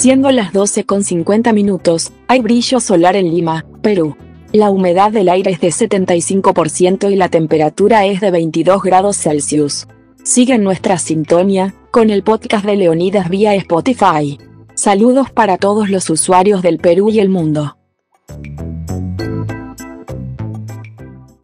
Siendo las 12 con 50 minutos, hay brillo solar en Lima, Perú. La humedad del aire es de 75% y la temperatura es de 22 grados Celsius. Sigue nuestra sintonía, con el podcast de Leonidas vía Spotify. Saludos para todos los usuarios del Perú y el mundo.